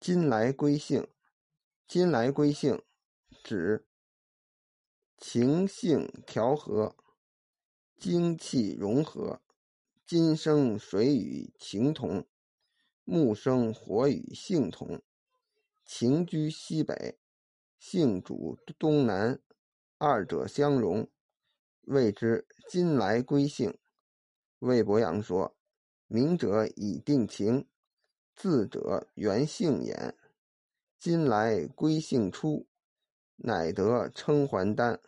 今来归性，今来归性，指情性调和，精气融合。金生水与情同，木生火与性同。情居西北，性主东南，二者相融，谓之今来归性。魏伯阳说：“明者以定情，自者原性也。今来归性出，乃得称还丹。”